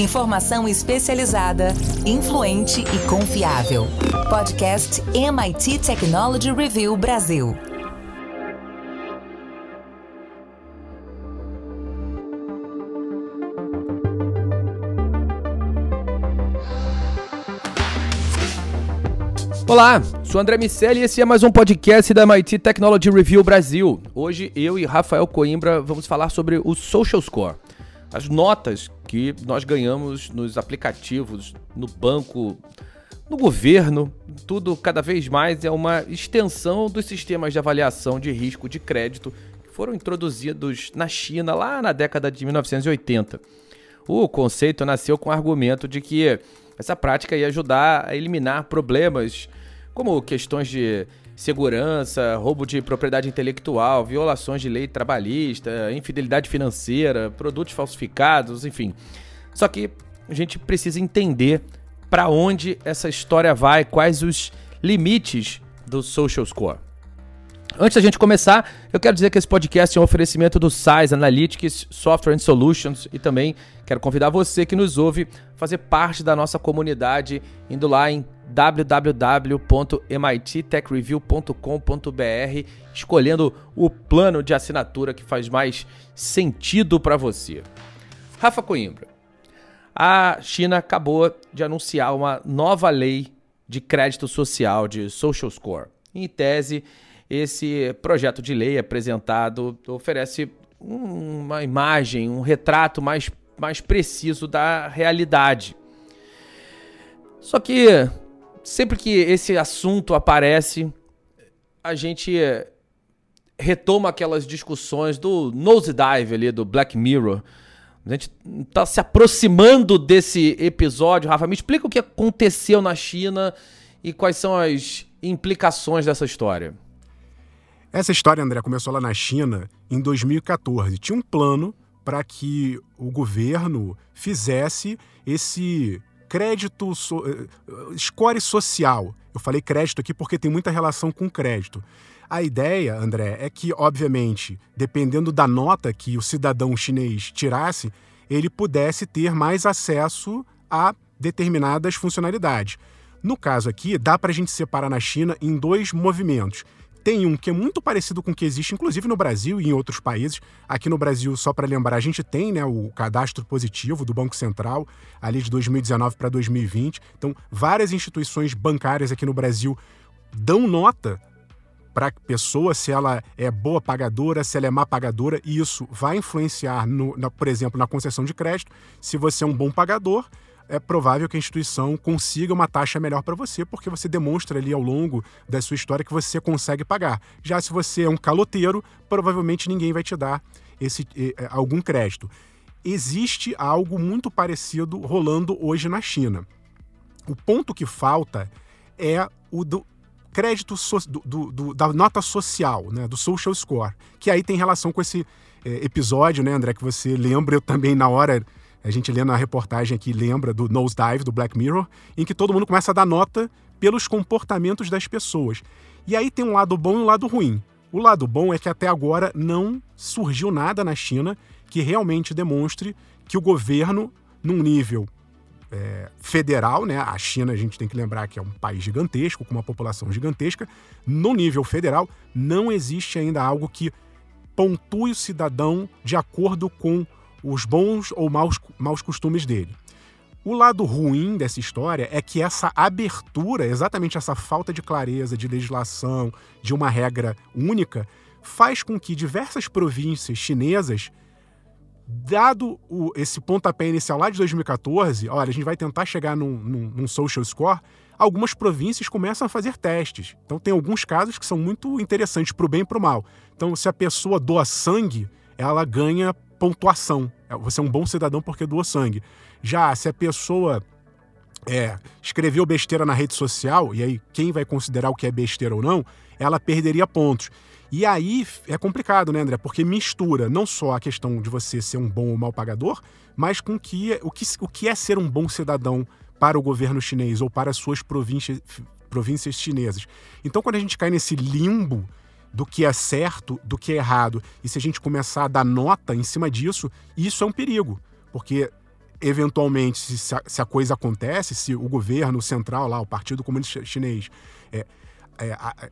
Informação especializada, influente e confiável. Podcast MIT Technology Review Brasil. Olá, sou André Miceli e esse é mais um podcast da MIT Technology Review Brasil. Hoje eu e Rafael Coimbra vamos falar sobre o Social Score, as notas que nós ganhamos nos aplicativos, no banco, no governo, tudo cada vez mais é uma extensão dos sistemas de avaliação de risco de crédito que foram introduzidos na China lá na década de 1980. O conceito nasceu com o argumento de que essa prática ia ajudar a eliminar problemas como questões de segurança, roubo de propriedade intelectual, violações de lei trabalhista, infidelidade financeira, produtos falsificados, enfim. Só que a gente precisa entender para onde essa história vai, quais os limites do social score. Antes da gente começar, eu quero dizer que esse podcast é um oferecimento do SAIS Analytics Software and Solutions e também quero convidar você que nos ouve a fazer parte da nossa comunidade indo lá em www.mittechreview.com.br, escolhendo o plano de assinatura que faz mais sentido para você. Rafa Coimbra, a China acabou de anunciar uma nova lei de crédito social, de social score. Em tese, esse projeto de lei apresentado oferece uma imagem, um retrato mais, mais preciso da realidade. Só que sempre que esse assunto aparece, a gente retoma aquelas discussões do nosedive ali, do Black Mirror. A gente está se aproximando desse episódio. Rafa, me explica o que aconteceu na China e quais são as implicações dessa história. Essa história, André, começou lá na China em 2014. Tinha um plano para que o governo fizesse esse crédito, so, eh, score social. Eu falei crédito aqui porque tem muita relação com crédito. A ideia, André, é que, obviamente, dependendo da nota que o cidadão chinês tirasse, ele pudesse ter mais acesso a determinadas funcionalidades. No caso aqui, dá para a gente separar na China em dois movimentos. Tem um que é muito parecido com o que existe, inclusive no Brasil e em outros países. Aqui no Brasil, só para lembrar, a gente tem né, o cadastro positivo do Banco Central, ali de 2019 para 2020. Então, várias instituições bancárias aqui no Brasil dão nota para a pessoa se ela é boa pagadora, se ela é má pagadora, e isso vai influenciar, no, na, por exemplo, na concessão de crédito. Se você é um bom pagador, é provável que a instituição consiga uma taxa melhor para você, porque você demonstra ali ao longo da sua história que você consegue pagar. Já se você é um caloteiro, provavelmente ninguém vai te dar esse, eh, algum crédito. Existe algo muito parecido rolando hoje na China. O ponto que falta é o do crédito so, do, do, da nota social, né, do social score, que aí tem relação com esse eh, episódio, né, André, que você lembra, eu também na hora a gente lê na reportagem aqui, lembra do Nosedive, do Black Mirror, em que todo mundo começa a dar nota pelos comportamentos das pessoas. E aí tem um lado bom e um lado ruim. O lado bom é que até agora não surgiu nada na China que realmente demonstre que o governo, num nível é, federal, né? A China, a gente tem que lembrar que é um país gigantesco, com uma população gigantesca. No nível federal, não existe ainda algo que pontue o cidadão de acordo com os bons ou maus, maus costumes dele. O lado ruim dessa história é que essa abertura, exatamente essa falta de clareza, de legislação, de uma regra única, faz com que diversas províncias chinesas, dado o, esse pontapé inicial lá de 2014, olha, a gente vai tentar chegar num, num, num social score, algumas províncias começam a fazer testes. Então tem alguns casos que são muito interessantes para o bem e para o mal. Então, se a pessoa doa sangue, ela ganha pontuação. É, você é um bom cidadão porque doou sangue. Já se a pessoa é, escreveu besteira na rede social, e aí quem vai considerar o que é besteira ou não, ela perderia pontos. E aí é complicado, né, André? Porque mistura não só a questão de você ser um bom ou mau pagador, mas com que, o, que, o que é ser um bom cidadão para o governo chinês ou para as suas províncias, províncias chinesas. Então, quando a gente cai nesse limbo do que é certo, do que é errado. E se a gente começar a dar nota em cima disso, isso é um perigo, porque eventualmente, se a, se a, coisa acontece, se o governo central lá, o Partido Comunista Chinês, é, é, a,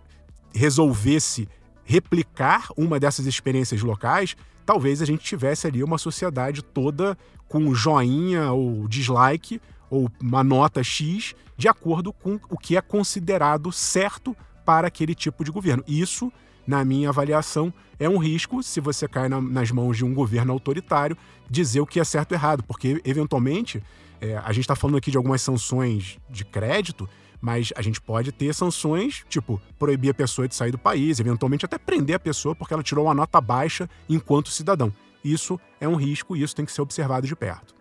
resolvesse replicar uma dessas experiências locais, talvez a gente tivesse ali uma sociedade toda com joinha ou dislike ou uma nota X de acordo com o que é considerado certo para aquele tipo de governo. Isso, na minha avaliação, é um risco se você cai na, nas mãos de um governo autoritário dizer o que é certo e errado, porque eventualmente é, a gente está falando aqui de algumas sanções de crédito mas a gente pode ter sanções, tipo, proibir a pessoa de sair do país, eventualmente até prender a pessoa porque ela tirou uma nota baixa enquanto cidadão. Isso é um risco e isso tem que ser observado de perto.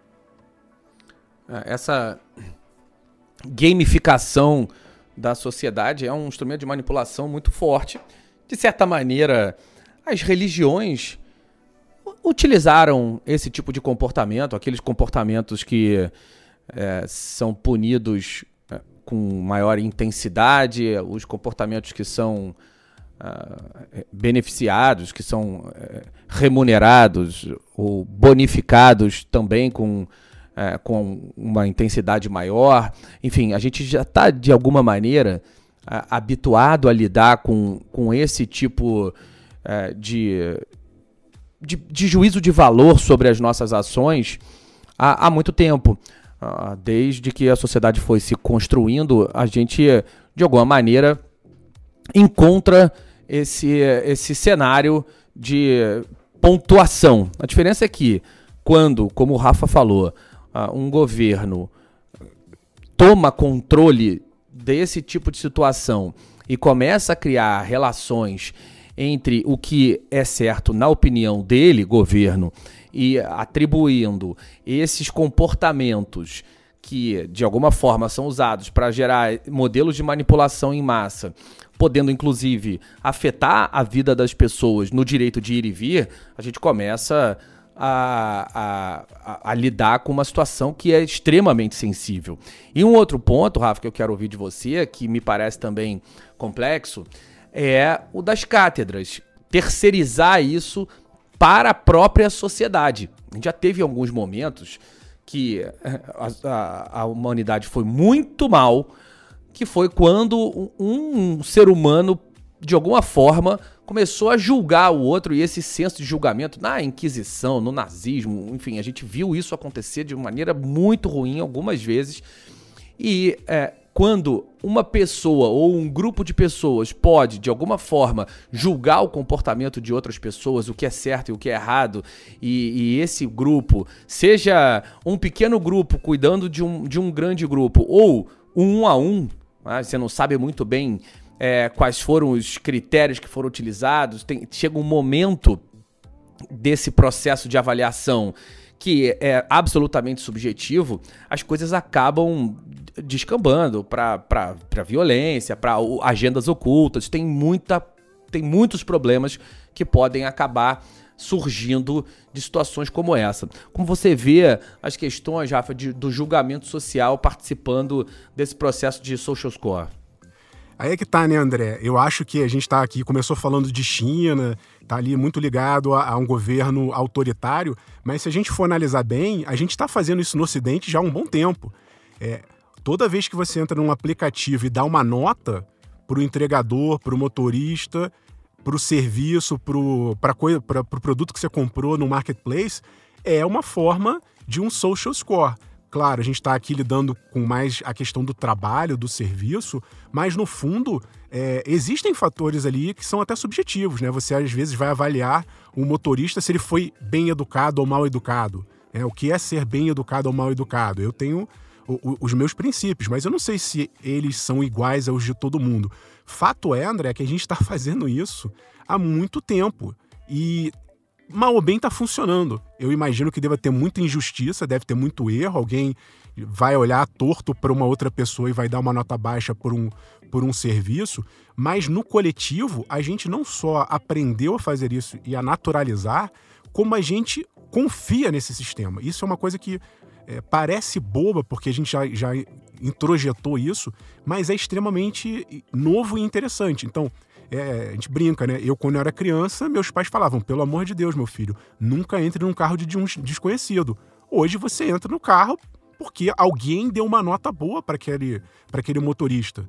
É, essa gamificação da sociedade é um instrumento de manipulação muito forte. De certa maneira, as religiões utilizaram esse tipo de comportamento, aqueles comportamentos que é, são punidos com maior intensidade, os comportamentos que são uh, beneficiados, que são uh, remunerados ou bonificados também com, uh, com uma intensidade maior. Enfim, a gente já está, de alguma maneira, habituado a lidar com, com esse tipo de, de, de, juízo de valor sobre as nossas ações há, há muito tempo. Ah, desde que a sociedade foi se construindo, a gente, de alguma maneira, encontra esse, esse cenário de pontuação. A diferença é que, quando, como o Rafa falou, ah, um governo toma controle desse tipo de situação e começa a criar relações entre o que é certo na opinião dele, governo, e atribuindo esses comportamentos que de alguma forma são usados para gerar modelos de manipulação em massa, podendo inclusive afetar a vida das pessoas no direito de ir e vir, a gente começa a, a, a, a, lidar com uma situação que é extremamente sensível. E um outro ponto, Rafa, que eu quero ouvir de você, que me parece também complexo, é o das cátedras. Terceirizar isso para a própria sociedade. A gente já teve alguns momentos que a, a, a humanidade foi muito mal, que foi quando um, um ser humano, de alguma forma, começou a julgar o outro e esse senso de julgamento na Inquisição, no nazismo, enfim, a gente viu isso acontecer de maneira muito ruim algumas vezes. E é, quando uma pessoa ou um grupo de pessoas pode, de alguma forma, julgar o comportamento de outras pessoas, o que é certo e o que é errado, e, e esse grupo, seja um pequeno grupo cuidando de um, de um grande grupo, ou um a um, né? você não sabe muito bem é, quais foram os critérios que foram utilizados, tem, chega um momento desse processo de avaliação que é absolutamente subjetivo, as coisas acabam descambando para violência, para agendas ocultas. Tem, muita, tem muitos problemas que podem acabar surgindo de situações como essa. Como você vê as questões, Rafa, de, do julgamento social participando desse processo de social score? Aí é que tá, né, André? Eu acho que a gente está aqui, começou falando de China, tá ali muito ligado a, a, um governo autoritário, mas se a gente for analisar bem, a gente está fazendo isso no Ocidente já há um bom tempo. É, toda vez que você entra num aplicativo e dá uma nota para o entregador, para o motorista, para o serviço, para o pro produto que você comprou no marketplace, é uma forma de um social score. Claro, a gente está aqui lidando com mais a questão do trabalho, do serviço, mas no fundo é, existem fatores ali que são até subjetivos, né? Você às vezes vai avaliar o motorista se ele foi bem educado ou mal educado. Né? O que é ser bem educado ou mal educado? Eu tenho os meus princípios, mas eu não sei se eles são iguais aos de todo mundo. Fato é, André, que a gente está fazendo isso há muito tempo. E mal ou bem está funcionando. Eu imagino que deva ter muita injustiça, deve ter muito erro. Alguém vai olhar torto para uma outra pessoa e vai dar uma nota baixa por um, por um serviço, mas no coletivo a gente não só aprendeu a fazer isso e a naturalizar, como a gente confia nesse sistema. Isso é uma coisa que é, parece boba, porque a gente já, já introjetou isso, mas é extremamente novo e interessante. Então, é, a gente brinca, né? Eu, quando eu era criança, meus pais falavam: pelo amor de Deus, meu filho, nunca entre num carro de um desconhecido. Hoje você entra no carro porque alguém deu uma nota boa para aquele, aquele motorista.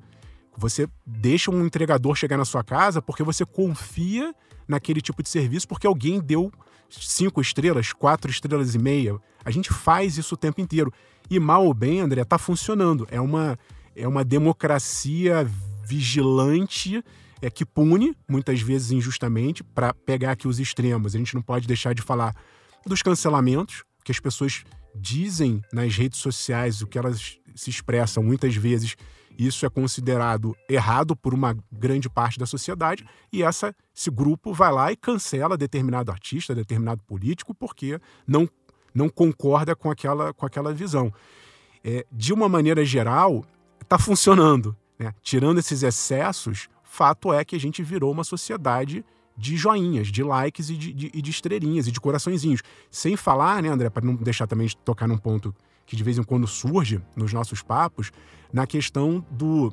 Você deixa um entregador chegar na sua casa porque você confia naquele tipo de serviço, porque alguém deu cinco estrelas, quatro estrelas e meia. A gente faz isso o tempo inteiro. E mal ou bem, André, está funcionando. É uma, é uma democracia vigilante é, que pune, muitas vezes injustamente, para pegar aqui os extremos. A gente não pode deixar de falar dos cancelamentos, que as pessoas dizem nas redes sociais, o que elas se expressam muitas vezes isso é considerado errado por uma grande parte da sociedade e essa, esse grupo vai lá e cancela determinado artista, determinado político, porque não, não concorda com aquela, com aquela visão. É, de uma maneira geral, está funcionando. Né? Tirando esses excessos, fato é que a gente virou uma sociedade de joinhas, de likes e de, de, de estrelinhas e de coraçõezinhos. Sem falar, né, André, para não deixar também de tocar num ponto que de vez em quando surge nos nossos papos, na questão do,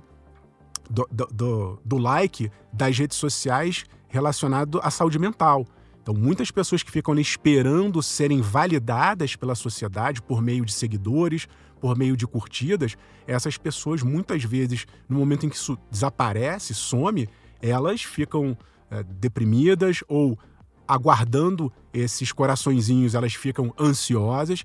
do, do, do like das redes sociais relacionado à saúde mental. Então, muitas pessoas que ficam ali esperando serem validadas pela sociedade por meio de seguidores, por meio de curtidas, essas pessoas, muitas vezes, no momento em que isso desaparece, some, elas ficam é, deprimidas ou aguardando esses coraçõezinhos, elas ficam ansiosas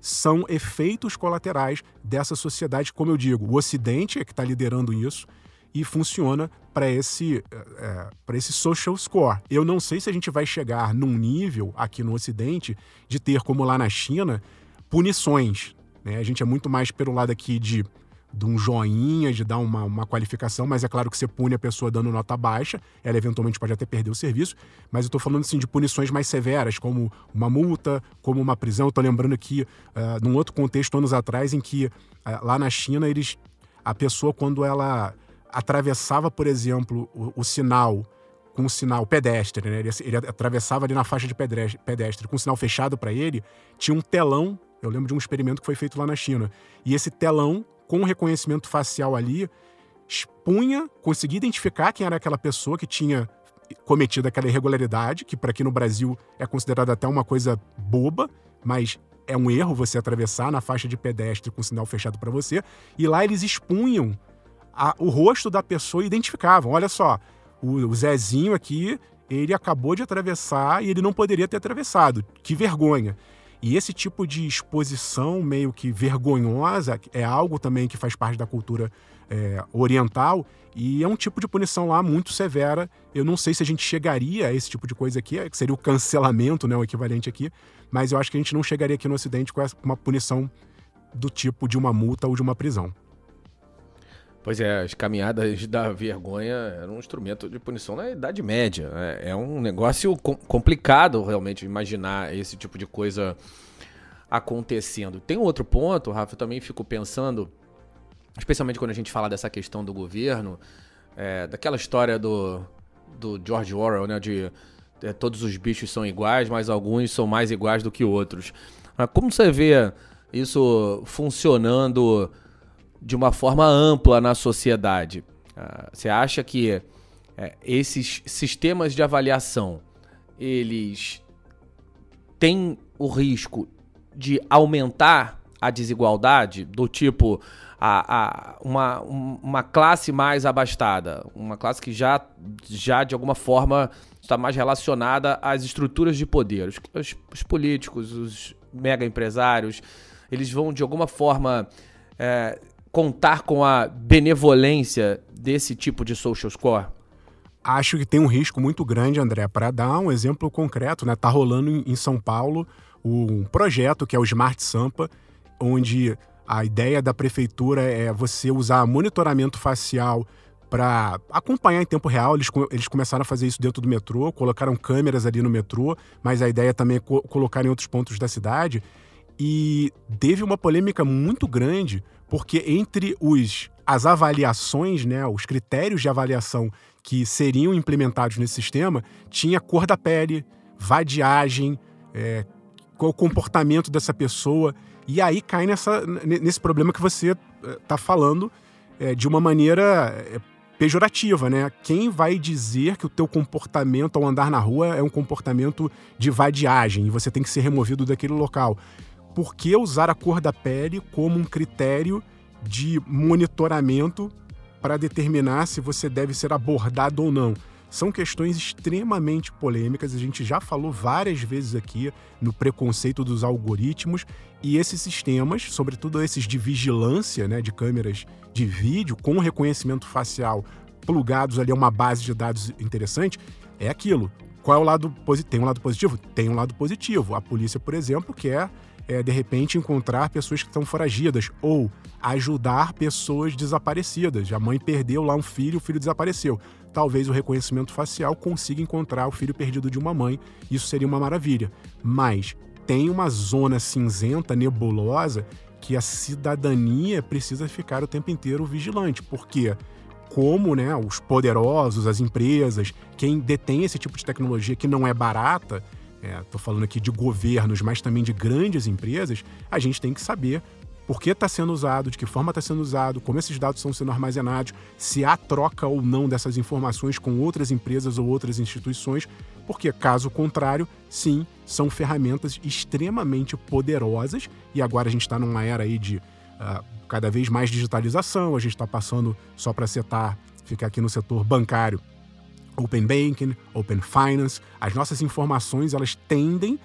são efeitos colaterais dessa sociedade, como eu digo, o Ocidente é que está liderando isso e funciona para esse, é, esse social score. Eu não sei se a gente vai chegar num nível aqui no Ocidente de ter, como lá na China, punições. Né? A gente é muito mais pelo lado aqui de de um joinha, de dar uma, uma qualificação, mas é claro que você pune a pessoa dando nota baixa, ela eventualmente pode até perder o serviço, mas eu estou falando assim de punições mais severas, como uma multa, como uma prisão. Estou lembrando aqui, uh, num outro contexto, anos atrás, em que uh, lá na China, eles, a pessoa, quando ela atravessava, por exemplo, o, o sinal com o sinal pedestre, né? ele, ele atravessava ali na faixa de pedestre, com o sinal fechado para ele, tinha um telão eu lembro de um experimento que foi feito lá na China. E esse telão com reconhecimento facial ali, expunha, conseguia identificar quem era aquela pessoa que tinha cometido aquela irregularidade, que para aqui no Brasil é considerada até uma coisa boba, mas é um erro você atravessar na faixa de pedestre com o sinal fechado para você. E lá eles expunham a, o rosto da pessoa e identificavam. Olha só, o, Zezinho aqui, ele acabou de atravessar e ele não poderia ter atravessado. Que vergonha. E esse tipo de exposição meio que vergonhosa é algo também que faz parte da cultura é, oriental e é um tipo de punição lá muito severa. Eu não sei se a gente chegaria a esse tipo de coisa aqui, que seria o cancelamento, né, o equivalente aqui, mas eu acho que a gente não chegaria aqui no Ocidente com uma punição do tipo de uma multa ou de uma prisão. Pois é, as caminhadas da vergonha eram um instrumento de punição na Idade Média. É, é um negócio com, complicado realmente imaginar esse tipo de coisa acontecendo. Tem outro ponto, Rafa, eu também fico pensando, especialmente quando a gente fala dessa questão do governo, é, daquela história do, do George Orwell, né, de é, todos os bichos são iguais, mas alguns são mais iguais do que outros. Como você vê isso funcionando de uma forma ampla na sociedade. Uh, você acha que é, esses sistemas de avaliação eles têm o risco de aumentar a desigualdade do tipo a, a, uma, uma classe mais abastada, uma classe que já, já de alguma forma está mais relacionada às estruturas de poder. Os, os, os políticos, os mega empresários, eles vão de alguma forma é, contar com a benevolência desse tipo de social score? Acho que tem um risco muito grande, André. Para dar um exemplo concreto, né? Tá rolando em São Paulo um projeto que é o Smart Sampa, onde a ideia da prefeitura é você usar monitoramento facial para acompanhar em tempo real. Eles, eles começaram a fazer isso dentro do metrô, colocaram câmeras ali no metrô, mas a ideia também é co colocar em outros pontos da cidade. E teve uma polêmica muito grande, porque entre os as avaliações, né, os critérios de avaliação que seriam implementados nesse sistema, tinha cor da pele, vadiagem, é, qual o comportamento dessa pessoa. E aí cai nessa, nesse problema que você está é, falando é, de uma maneira é, pejorativa, né? Quem vai dizer que o teu comportamento ao andar na rua é um comportamento de vadiagem e você tem que ser removido daquele local? Por que usar a cor da pele como um critério de monitoramento para determinar se você deve ser abordado ou não? São questões extremamente polêmicas, a gente já falou várias vezes aqui no preconceito dos algoritmos e esses sistemas, sobretudo esses de vigilância, né, de câmeras de vídeo com reconhecimento facial plugados ali a uma base de dados interessante, é aquilo. Qual é o lado positivo? Tem um lado positivo? Tem um lado positivo. A polícia, por exemplo, quer é, de repente encontrar pessoas que estão foragidas ou ajudar pessoas desaparecidas. A mãe perdeu lá um filho, o filho desapareceu. Talvez o reconhecimento facial consiga encontrar o filho perdido de uma mãe. Isso seria uma maravilha. Mas tem uma zona cinzenta, nebulosa, que a cidadania precisa ficar o tempo inteiro vigilante. Por quê? como né, os poderosos, as empresas, quem detém esse tipo de tecnologia que não é barata, estou é, falando aqui de governos, mas também de grandes empresas, a gente tem que saber por que está sendo usado, de que forma está sendo usado, como esses dados estão sendo armazenados, se há troca ou não dessas informações com outras empresas ou outras instituições, porque, caso contrário, sim, são ferramentas extremamente poderosas e agora a gente está numa era aí de uh, cada vez mais digitalização, a gente está passando, só para setar, ficar aqui no setor bancário, Open Banking, Open Finance, as nossas informações elas tendem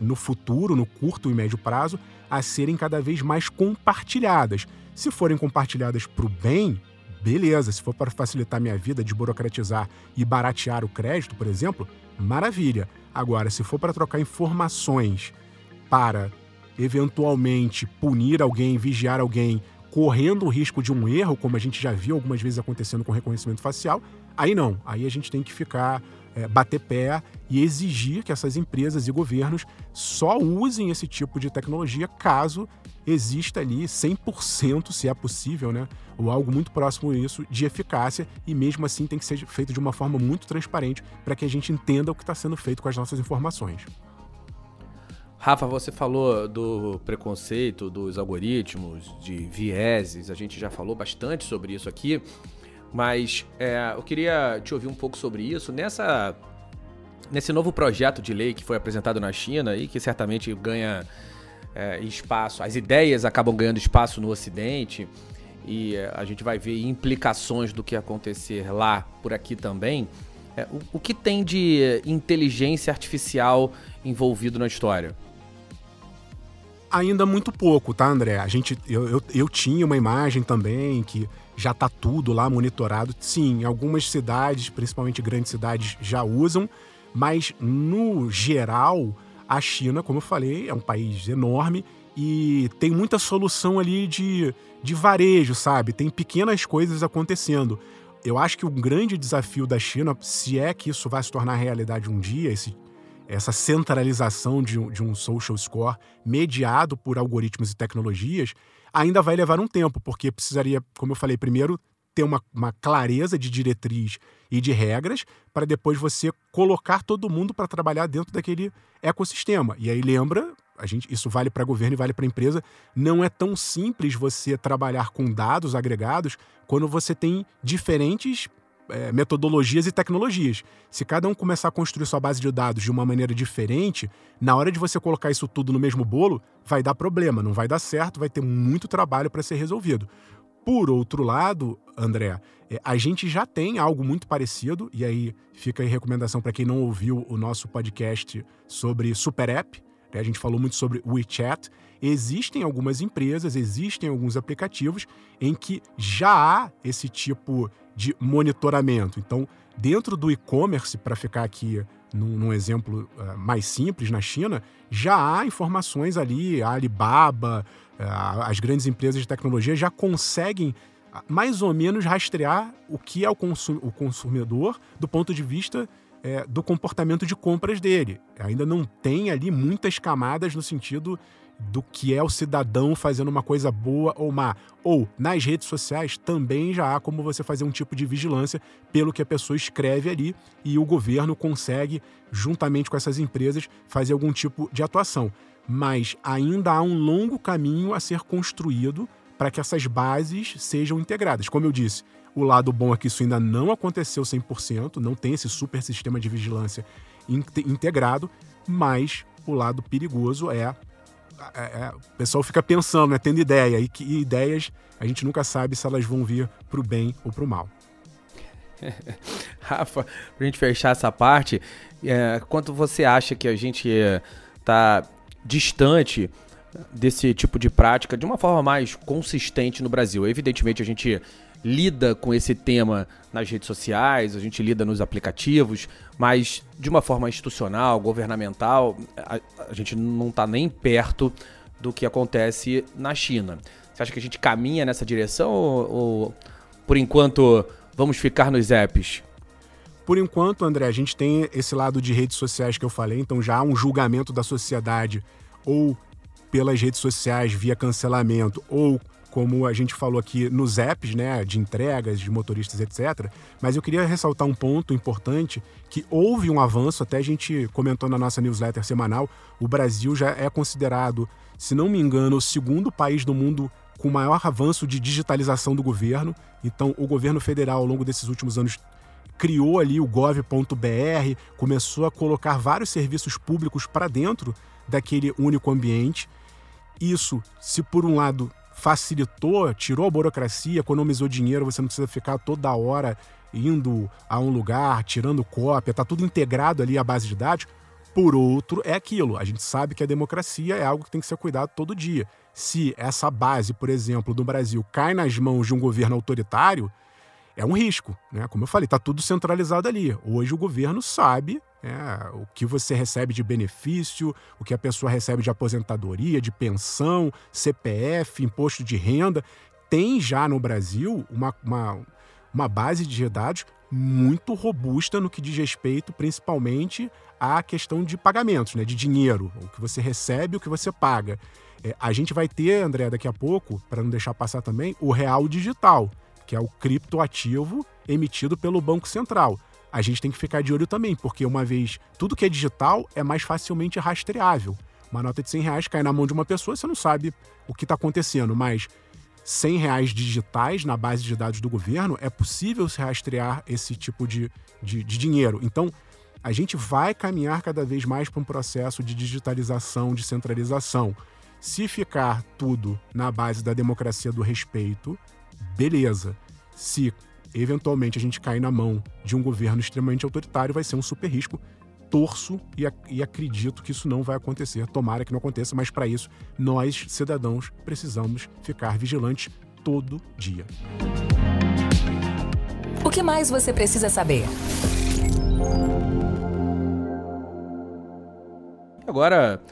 no futuro, no curto e médio prazo, a serem cada vez mais compartilhadas. Se forem compartilhadas para o bem, beleza. Se for para facilitar minha vida, desburocratizar e baratear o crédito, por exemplo, maravilha. Agora, se for para trocar informações para eventualmente punir alguém, vigiar alguém, correndo o risco de um erro, como a gente já viu algumas vezes acontecendo com reconhecimento facial, aí não. Aí a gente tem que ficar, é, bater pé e exigir que essas empresas e governos só usem esse tipo de tecnologia caso exista ali 100%, se é possível, né? Ou algo muito próximo disso, de eficácia, e mesmo assim tem que ser feito de uma forma muito transparente para que a gente entenda o que está sendo feito com as nossas informações. Rafa, você falou do preconceito, dos algoritmos, de vieses, a gente já falou bastante sobre isso aqui, mas é, eu queria te ouvir um pouco sobre isso. Nessa, nesse novo projeto de lei que foi apresentado na China e que certamente ganha é, espaço, as ideias acabam ganhando espaço no Ocidente e é, a gente vai ver implicações do que acontecer lá por aqui também. É, o, o que tem de inteligência artificial envolvido na história? ainda muito pouco, tá, André? A gente, eu, eu, eu tinha uma imagem também que já tá tudo lá monitorado. Sim, algumas cidades, principalmente grandes cidades, já usam, mas no geral, a China, como eu falei, é um país enorme e tem muita solução ali de, de varejo, sabe? Tem pequenas coisas acontecendo. Eu acho que o grande desafio da China, se é que isso vai se tornar realidade um dia, esse essa centralização de de um social score mediado por algoritmos e tecnologias ainda vai levar um tempo, porque precisaria, como eu falei, primeiro ter uma, uma clareza de diretriz e de regras para depois você colocar todo mundo para trabalhar dentro daquele ecossistema. E aí lembra, a gente, isso vale para governo e vale para empresa, não é tão simples você trabalhar com dados agregados quando você tem diferentes é, metodologias e tecnologias. Se cada um começar a construir sua base de dados de uma maneira diferente, na hora de você colocar isso tudo no mesmo bolo, vai dar problema, não vai dar certo, vai ter muito trabalho para ser resolvido. Por outro lado, André, é, a gente já tem algo muito parecido, e aí fica aí recomendação para quem não ouviu o nosso podcast sobre Super App. Né? A gente falou muito sobre WeChat. Existem algumas empresas, existem alguns aplicativos em que já há esse tipo de monitoramento. Então, dentro do e-commerce, para ficar aqui num, num exemplo uh, mais simples na China, já há informações ali, a Alibaba, uh, as grandes empresas de tecnologia já conseguem uh, mais ou menos rastrear o que é o, consum o consumidor do ponto de vista é, do comportamento de compras dele. Ainda não tem ali muitas camadas no sentido do que é o cidadão fazendo uma coisa boa ou má. Ou nas redes sociais também já há como você fazer um tipo de vigilância pelo que a pessoa escreve ali e o governo consegue, juntamente com essas empresas, fazer algum tipo de atuação. Mas ainda há um longo caminho a ser construído para que essas bases sejam integradas. Como eu disse, o lado bom é que isso ainda não aconteceu 100%, não tem esse super sistema de vigilância integrado, mas o lado perigoso é é, o pessoal fica pensando, né, tendo ideia, e que ideias a gente nunca sabe se elas vão vir para o bem ou para o mal. Rafa, para a gente fechar essa parte, é, quanto você acha que a gente está é, distante desse tipo de prática de uma forma mais consistente no Brasil? Evidentemente, a gente lida com esse tema nas redes sociais, a gente lida nos aplicativos, mas de uma forma institucional, governamental, a, a gente não está nem perto do que acontece na China. Você acha que a gente caminha nessa direção ou, ou por enquanto, vamos ficar nos apps? Por enquanto, André, a gente tem esse lado de redes sociais que eu falei, então já há um julgamento da sociedade ou pelas redes sociais via cancelamento ou como a gente falou aqui nos apps, né, de entregas, de motoristas, etc. Mas eu queria ressaltar um ponto importante que houve um avanço, até a gente comentou na nossa newsletter semanal, o Brasil já é considerado, se não me engano, o segundo país do mundo com maior avanço de digitalização do governo. Então, o governo federal, ao longo desses últimos anos, criou ali o gov.br, começou a colocar vários serviços públicos para dentro daquele único ambiente. Isso, se por um lado facilitou, tirou a burocracia, economizou dinheiro, você não precisa ficar toda hora indo a um lugar, tirando cópia, está tudo integrado ali à base de dados. Por outro, é aquilo. A gente sabe que a democracia é algo que tem que ser cuidado todo dia. Se essa base, por exemplo, do Brasil cai nas mãos de um governo autoritário, é um risco, né? Como eu falei, está tudo centralizado ali. Hoje o governo sabe é, o que você recebe de benefício, o que a pessoa recebe de aposentadoria, de pensão, CPF, imposto de renda. Tem já no Brasil uma, uma, uma base de dados muito robusta no que diz respeito principalmente à questão de pagamentos, né, de dinheiro, o que você recebe, o que você paga. É, a gente vai ter, André, daqui a pouco, para não deixar passar também, o real digital, que é o criptoativo emitido pelo Banco Central a gente tem que ficar de olho também, porque uma vez tudo que é digital é mais facilmente rastreável. Uma nota de 100 reais cai na mão de uma pessoa, você não sabe o que está acontecendo, mas 100 reais digitais na base de dados do governo, é possível se rastrear esse tipo de, de, de dinheiro. Então, a gente vai caminhar cada vez mais para um processo de digitalização, de centralização. Se ficar tudo na base da democracia do respeito, beleza. Se eventualmente a gente cair na mão de um governo extremamente autoritário, vai ser um super risco. Torço e, e acredito que isso não vai acontecer. Tomara que não aconteça, mas para isso, nós, cidadãos, precisamos ficar vigilantes todo dia. O que mais você precisa saber? Agora,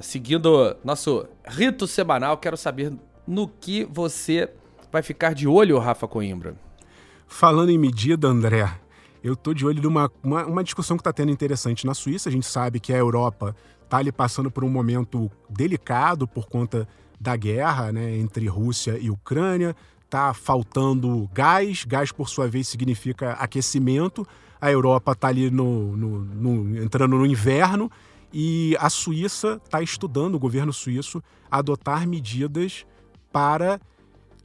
seguindo nosso rito semanal, quero saber no que você vai ficar de olho, Rafa Coimbra. Falando em medida, André, eu estou de olho numa uma, uma discussão que está tendo interessante na Suíça. A gente sabe que a Europa está ali passando por um momento delicado por conta da guerra né, entre Rússia e Ucrânia. Está faltando gás, gás por sua vez significa aquecimento. A Europa está ali no, no, no, entrando no inverno e a Suíça está estudando, o governo suíço, adotar medidas para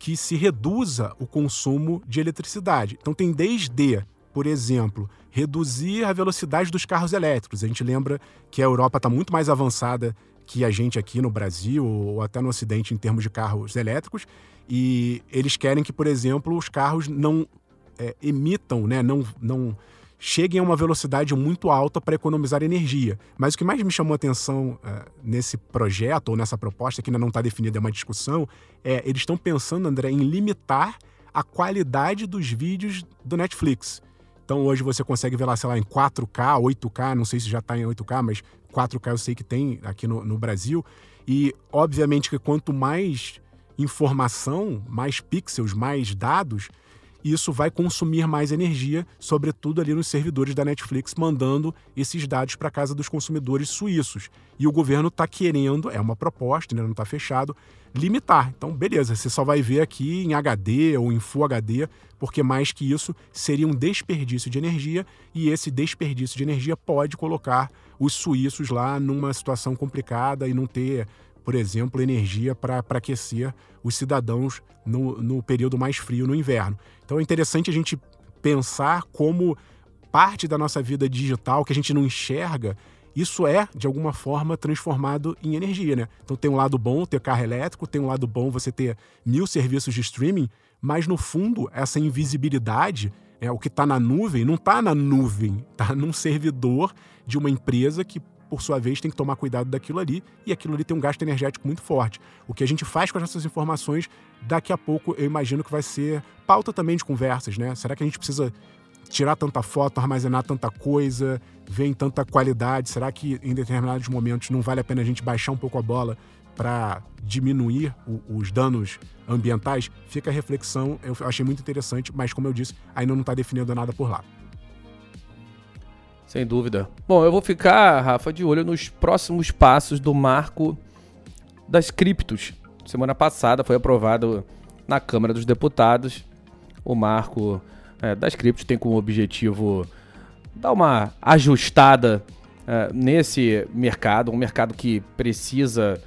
que se reduza o consumo de eletricidade. Então, tem desde, por exemplo, reduzir a velocidade dos carros elétricos. A gente lembra que a Europa está muito mais avançada que a gente aqui no Brasil ou até no Ocidente em termos de carros elétricos. E eles querem que, por exemplo, os carros não é, emitam, né, não, não cheguem a uma velocidade muito alta para economizar energia. Mas o que mais me chamou a atenção uh, nesse projeto ou nessa proposta, que ainda não está definida, é uma discussão, é eles estão pensando, André, em limitar a qualidade dos vídeos do Netflix. Então hoje você consegue ver lá, sei lá, em 4K, 8K, não sei se já está em 8K, mas 4K eu sei que tem aqui no, no Brasil. E obviamente que quanto mais informação, mais pixels, mais dados, isso vai consumir mais energia, sobretudo ali nos servidores da Netflix, mandando esses dados para casa dos consumidores suíços. E o governo está querendo, é uma proposta, ainda não está fechado, limitar. Então, beleza, você só vai ver aqui em HD ou em Full HD, porque mais que isso seria um desperdício de energia e esse desperdício de energia pode colocar os suíços lá numa situação complicada e não ter por exemplo, energia para aquecer os cidadãos no, no período mais frio, no inverno. Então é interessante a gente pensar como parte da nossa vida digital que a gente não enxerga, isso é, de alguma forma, transformado em energia, né? Então tem um lado bom ter carro elétrico, tem um lado bom você ter mil serviços de streaming, mas no fundo, essa invisibilidade, é, o que está na nuvem, não está na nuvem, está num servidor de uma empresa que, por sua vez, tem que tomar cuidado daquilo ali, e aquilo ali tem um gasto energético muito forte. O que a gente faz com as nossas informações, daqui a pouco eu imagino que vai ser pauta também de conversas, né? Será que a gente precisa tirar tanta foto, armazenar tanta coisa, ver em tanta qualidade? Será que em determinados momentos não vale a pena a gente baixar um pouco a bola para diminuir o, os danos ambientais? Fica a reflexão, eu achei muito interessante, mas como eu disse, ainda não está definindo nada por lá. Sem dúvida. Bom, eu vou ficar, Rafa, de olho nos próximos passos do marco das criptos. Semana passada foi aprovado na Câmara dos Deputados o marco é, das criptos tem como objetivo dar uma ajustada é, nesse mercado, um mercado que precisa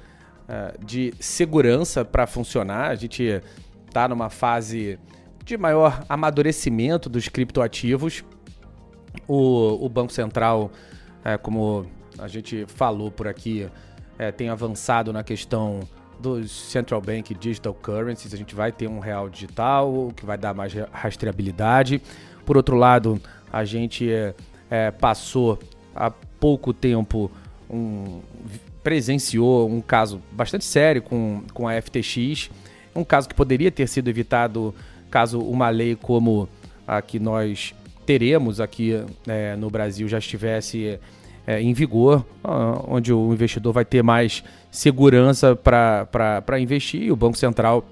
é, de segurança para funcionar. A gente está numa fase de maior amadurecimento dos criptoativos. O, o Banco Central, é, como a gente falou por aqui, é, tem avançado na questão dos Central Bank Digital Currencies, a gente vai ter um real digital, que vai dar mais rastreabilidade. Por outro lado, a gente é, é, passou há pouco tempo, um, presenciou um caso bastante sério com, com a FTX, um caso que poderia ter sido evitado caso uma lei como a que nós teremos aqui é, no Brasil já estivesse é, em vigor, onde o investidor vai ter mais segurança para investir e o Banco Central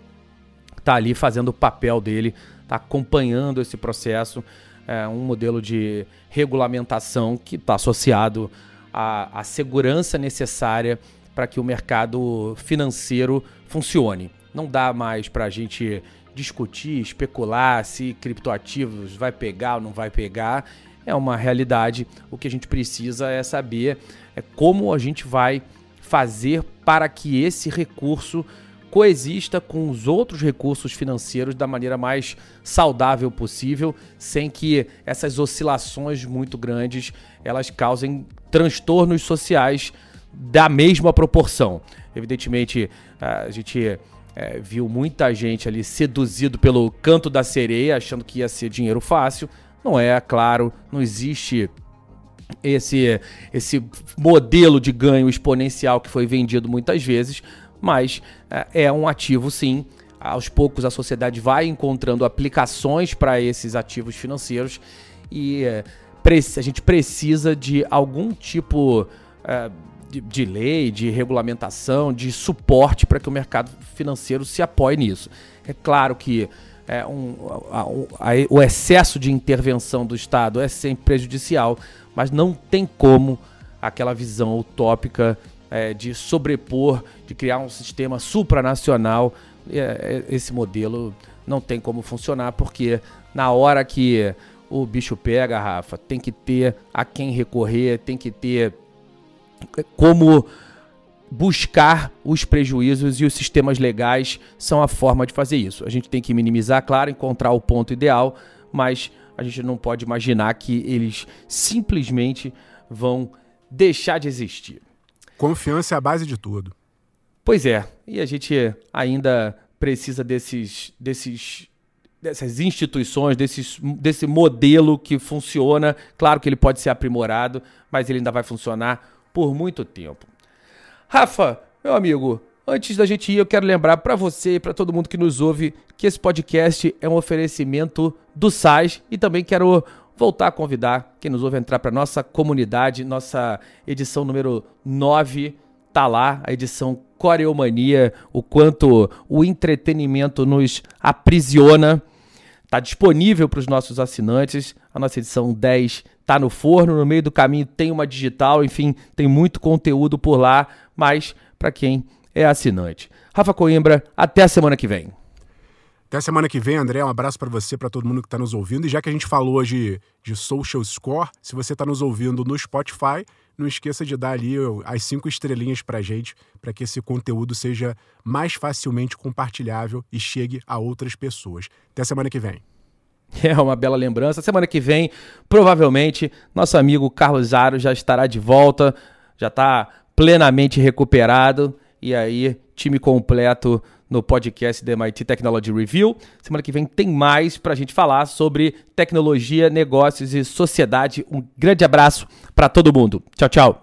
está ali fazendo o papel dele, está acompanhando esse processo, é, um modelo de regulamentação que está associado à, à segurança necessária para que o mercado financeiro funcione. Não dá mais para a gente discutir, especular se criptoativos vai pegar ou não vai pegar é uma realidade. O que a gente precisa é saber é como a gente vai fazer para que esse recurso coexista com os outros recursos financeiros da maneira mais saudável possível, sem que essas oscilações muito grandes elas causem transtornos sociais da mesma proporção. Evidentemente, a gente é, viu muita gente ali seduzido pelo canto da sereia, achando que ia ser dinheiro fácil. Não é, claro, não existe esse, esse modelo de ganho exponencial que foi vendido muitas vezes, mas é, é um ativo sim. Aos poucos a sociedade vai encontrando aplicações para esses ativos financeiros e é, a gente precisa de algum tipo é, de, lei, de regulamentação, de suporte para que o mercado financeiro se apoie nisso. É claro que é, um, a, a, o excesso de intervenção do Estado é sempre prejudicial, mas não tem como aquela visão utópica é, de sobrepor, de criar um sistema supranacional. É, é, esse modelo não tem como funcionar, porque na hora que o bicho pega, Rafa, tem que ter a quem recorrer, tem que ter como buscar os prejuízos e os sistemas legais são a forma de fazer isso. A gente tem que minimizar, claro, encontrar o ponto ideal, mas a gente não pode imaginar que eles simplesmente vão deixar de existir. Confiança é a base de tudo. Pois é, e a gente ainda precisa desses, desses dessas instituições, desses, desse modelo que funciona. Claro que ele pode ser aprimorado, mas ele ainda vai funcionar por muito tempo. Rafa, meu amigo, antes da gente ir, eu quero lembrar para você e para todo mundo que nos ouve que esse podcast é um oferecimento do SAIS e também quero voltar a convidar quem nos ouve a entrar para nossa comunidade, nossa edição número 9 tá lá, a edição Coreomania, o quanto o entretenimento nos aprisiona. Tá disponível para os nossos assinantes. A nossa edição 10 tá no forno, no meio do caminho tem uma digital, enfim, tem muito conteúdo por lá, mas para quem é assinante. Rafa Coimbra, até a semana que vem. Até semana que vem, André. Um abraço para você, para todo mundo que está nos ouvindo. E já que a gente falou hoje de Social Score, se você está nos ouvindo no Spotify, não esqueça de dar ali as cinco estrelinhas para gente, para que esse conteúdo seja mais facilmente compartilhável e chegue a outras pessoas. Até semana que vem. É uma bela lembrança. Semana que vem, provavelmente, nosso amigo Carlos Aro já estará de volta, já está plenamente recuperado. E aí, time completo no podcast da MIT Technology Review. Semana que vem tem mais para a gente falar sobre tecnologia, negócios e sociedade. Um grande abraço para todo mundo. Tchau, tchau.